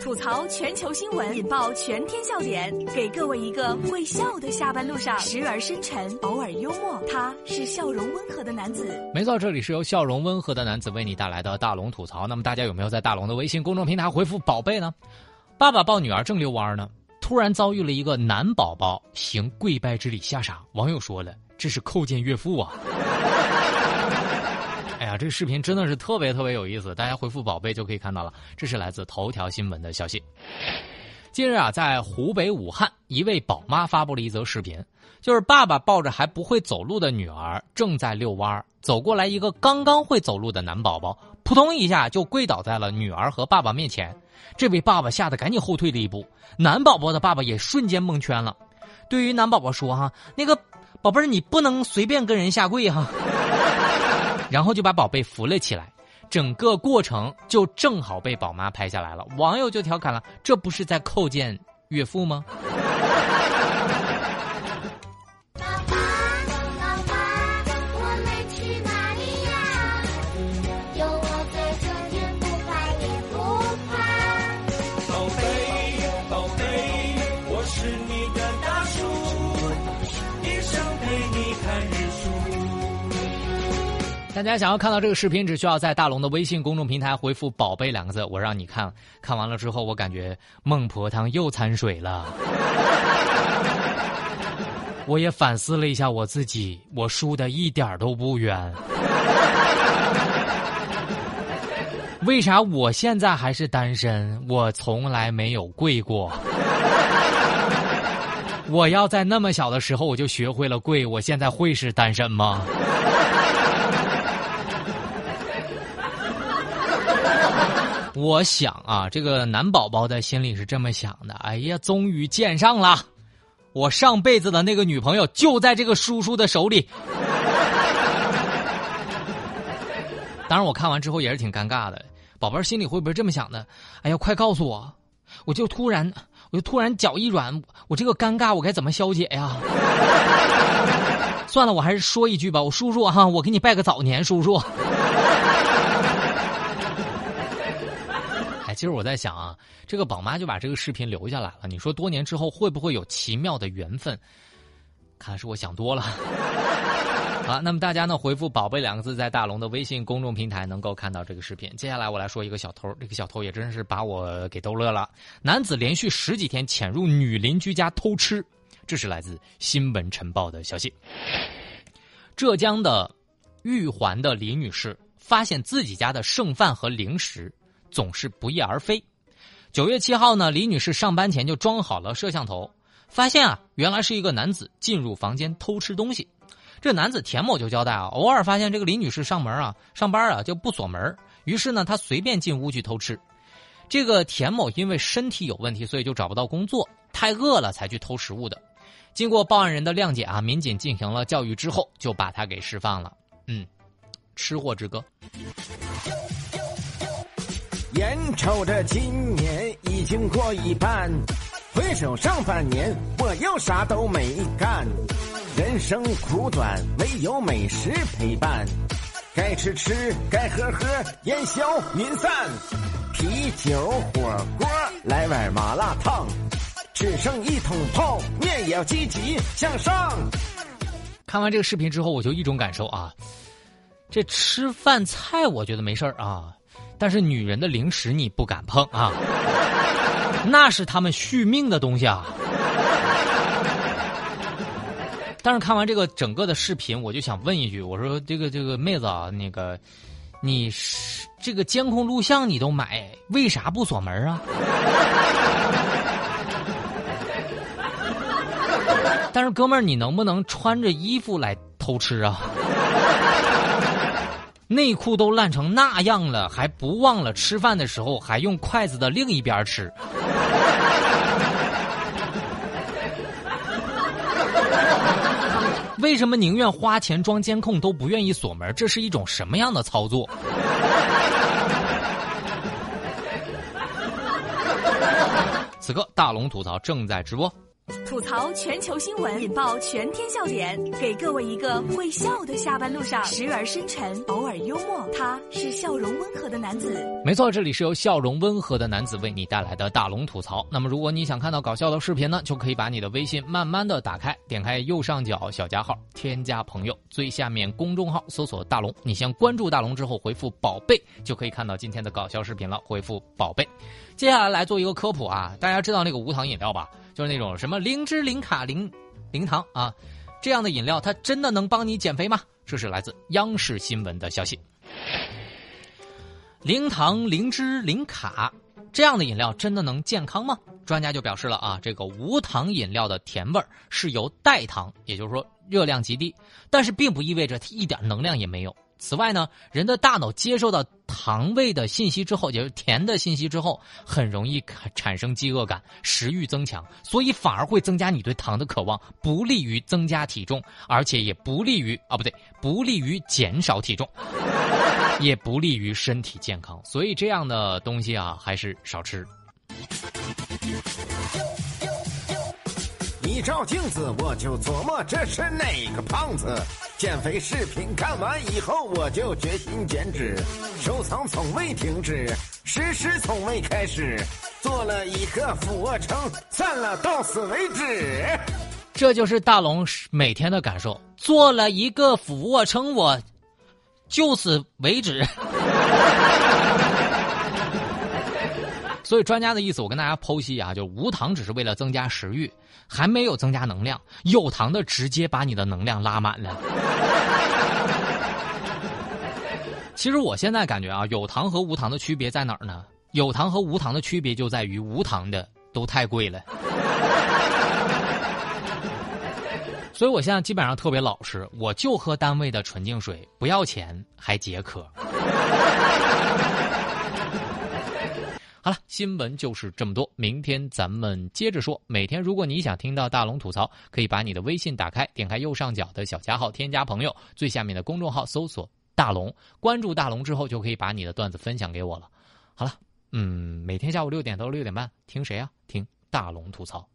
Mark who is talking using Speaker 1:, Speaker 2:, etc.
Speaker 1: 吐槽全球新闻，引爆全天笑点，给各位一个会笑的下班路上，时而深沉，偶尔幽默。他是笑容温和的男子。
Speaker 2: 没错，这里是由笑容温和的男子为你带来的大龙吐槽。那么大家有没有在大龙的微信公众平台回复“宝贝”呢？爸爸抱女儿正遛弯呢，突然遭遇了一个男宝宝行跪拜之礼吓傻。网友说了：“这是叩见岳父啊！”啊，这个视频真的是特别特别有意思，大家回复“宝贝”就可以看到了。这是来自头条新闻的消息。近日啊，在湖北武汉，一位宝妈发布了一则视频，就是爸爸抱着还不会走路的女儿正在遛弯儿走过来一个刚刚会走路的男宝宝，扑通一下就跪倒在了女儿和爸爸面前。这位爸爸吓得赶紧后退了一步，男宝宝的爸爸也瞬间蒙圈了。对于男宝宝说：“哈，那个宝贝儿，你不能随便跟人下跪哈。” 然后就把宝贝扶了起来，整个过程就正好被宝妈拍下来了。网友就调侃了：“这不是在叩见岳父吗？”大家想要看到这个视频，只需要在大龙的微信公众平台回复“宝贝”两个字，我让你看看完了之后，我感觉孟婆汤又掺水了。我也反思了一下我自己，我输的一点都不冤。为啥我现在还是单身？我从来没有跪过。我要在那么小的时候我就学会了跪，我现在会是单身吗？我想啊，这个男宝宝的心里是这么想的：哎呀，终于见上了，我上辈子的那个女朋友就在这个叔叔的手里。当然，我看完之后也是挺尴尬的。宝贝儿心里会不会这么想的？哎呀，快告诉我，我就突然，我就突然脚一软，我这个尴尬我该怎么消解呀？算了，我还是说一句吧，我叔叔哈，我给你拜个早年，叔叔。其实我在想啊，这个宝妈就把这个视频留下来了。你说多年之后会不会有奇妙的缘分？看来是我想多了。好，那么大家呢回复“宝贝”两个字，在大龙的微信公众平台能够看到这个视频。接下来我来说一个小偷，这个小偷也真是把我给逗乐了。男子连续十几天潜入女邻居家偷吃，这是来自《新闻晨报》的消息。浙江的玉环的李女士发现自己家的剩饭和零食。总是不翼而飞。九月七号呢，李女士上班前就装好了摄像头，发现啊，原来是一个男子进入房间偷吃东西。这男子田某就交代啊，偶尔发现这个李女士上门啊、上班啊就不锁门，于是呢，他随便进屋去偷吃。这个田某因为身体有问题，所以就找不到工作，太饿了才去偷食物的。经过报案人的谅解啊，民警进行了教育之后，就把他给释放了。嗯，吃货之歌。眼瞅着今年已经过一半，回首上半年我又啥都没干。人生苦短，唯有美食陪伴。该吃吃，该喝喝，烟消云散。啤酒火锅来碗麻辣烫，只剩一桶泡面也要积极向上。看完这个视频之后，我就一种感受啊，这吃饭菜我觉得没事儿啊。但是女人的零食你不敢碰啊，那是他们续命的东西啊。但是看完这个整个的视频，我就想问一句：我说这个这个妹子啊，那个你是这个监控录像你都买，为啥不锁门啊？但是哥们儿，你能不能穿着衣服来偷吃啊？内裤都烂成那样了，还不忘了吃饭的时候还用筷子的另一边吃。为什么宁愿花钱装监控都不愿意锁门？这是一种什么样的操作？此刻大龙吐槽正在直播。
Speaker 1: 吐槽全球新闻，引爆全天笑点，给各位一个会笑的下班路上，时而深沉，偶尔幽默，他是笑容温和的男子。
Speaker 2: 没错，这里是由笑容温和的男子为你带来的大龙吐槽。那么，如果你想看到搞笑的视频呢，就可以把你的微信慢慢的打开，点开右上角小加号，添加朋友，最下面公众号搜索大龙，你先关注大龙之后回复宝贝，就可以看到今天的搞笑视频了。回复宝贝，接下来来做一个科普啊，大家知道那个无糖饮料吧？就是那种什么零脂、零卡、零零糖啊，这样的饮料它真的能帮你减肥吗？这是来自央视新闻的消息。零糖、零脂、零卡这样的饮料真的能健康吗？专家就表示了啊，这个无糖饮料的甜味儿是由代糖，也就是说热量极低，但是并不意味着它一点能量也没有。此外呢，人的大脑接受到糖味的信息之后，也就是甜的信息之后，很容易产生饥饿感，食欲增强，所以反而会增加你对糖的渴望，不利于增加体重，而且也不利于啊，不对，不利于减少体重，也不利于身体健康。所以这样的东西啊，还是少吃。
Speaker 3: 一照镜子，我就琢磨这是哪个胖子。减肥视频看完以后，我就决心减脂，收藏从未停止，实施从未开始，做了一个俯卧撑，算了，到此为止。
Speaker 2: 这就是大龙每天的感受，做了一个俯卧撑，我就此为止。所以专家的意思，我跟大家剖析啊，就无糖只是为了增加食欲，还没有增加能量；有糖的直接把你的能量拉满了。其实我现在感觉啊，有糖和无糖的区别在哪儿呢？有糖和无糖的区别就在于无糖的都太贵了。所以我现在基本上特别老实，我就喝单位的纯净水，不要钱还解渴。好了，新闻就是这么多。明天咱们接着说。每天如果你想听到大龙吐槽，可以把你的微信打开，点开右上角的小加号，添加朋友，最下面的公众号搜索“大龙”，关注大龙之后，就可以把你的段子分享给我了。好了，嗯，每天下午六点到六点半，听谁啊？听大龙吐槽。